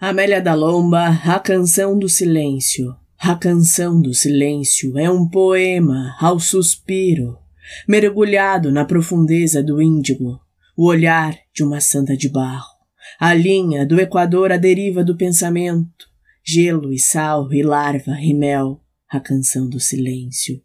Amélia da Lomba, A Canção do Silêncio. A Canção do Silêncio é um poema ao suspiro, mergulhado na profundeza do índigo, o olhar de uma santa de barro, a linha do Equador à deriva do pensamento, gelo e sal e larva e mel, a canção do silêncio.